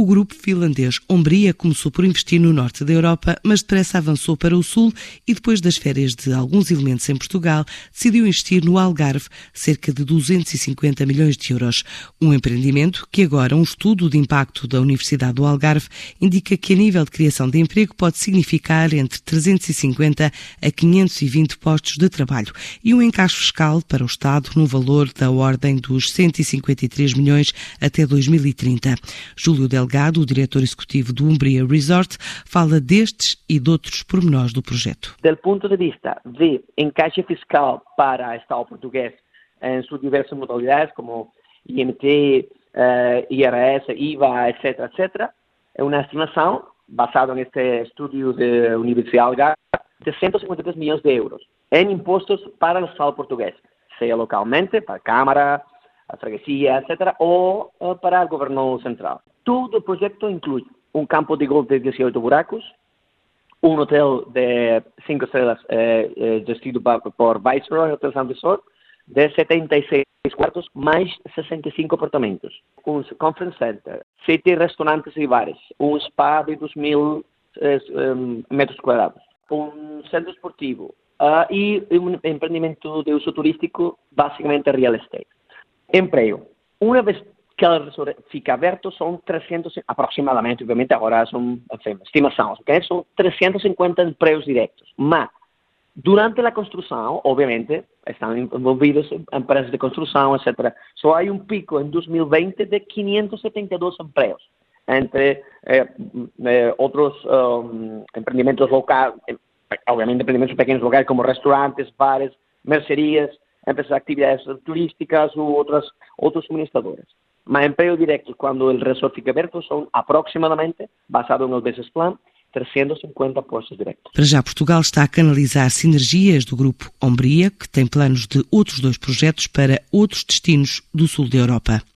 O grupo finlandês Ombria começou por investir no norte da Europa, mas depressa avançou para o sul e, depois das férias de alguns elementos em Portugal, decidiu investir no Algarve cerca de 250 milhões de euros. Um empreendimento que agora um estudo de impacto da Universidade do Algarve indica que a nível de criação de emprego pode significar entre 350 a 520 postos de trabalho e um encaixe fiscal para o Estado no valor da ordem dos 153 milhões até 2030. Júlio Del Delgado, o diretor executivo do Umbria Resort, fala destes e de outros pormenores do projeto. Do ponto de vista de encaixe fiscal para o Estado português em suas diversas modalidades, como IMT, eh, IRS, IVA, etc., etc., é uma estimação, basada neste estudo da Universidade Algarve, de 153 milhões de euros em impostos para o Estado português, seja localmente, para a Câmara, a freguesia, etc., ou uh, para o governo central. Todo o projeto inclui um campo de golfe de 18 buracos, um hotel de 5 estrelas eh, eh, gestido por Viceroy Hotel San Resort, de 76 quartos, mais 65 apartamentos. Um conference center, 7 restaurantes e bares, um spa de 2 mil eh, metros quadrados, um centro esportivo uh, e um empreendimento de uso turístico, basicamente real estate. Emprego. Uma vez que ela fica aberto são 300, aproximadamente, obviamente agora são enfim, estimações, okay? são 350 empregos diretos. Mas, durante a construção, obviamente, estão envolvidas empresas de construção, etc. Só há um pico em 2020 de 572 empregos, entre eh, eh, outros um, empreendimentos locais, eh, obviamente empreendimentos pequenos locais como restaurantes, bares, mercearias, empresas de atividades turísticas ou outras, outros suministradores. Mas emprego direto, quando o resort fica aberto, são aproximadamente, basado no business plan, 350 postos diretos. Para já, Portugal está a canalizar sinergias do grupo Ombria, que tem planos de outros dois projetos para outros destinos do sul da Europa.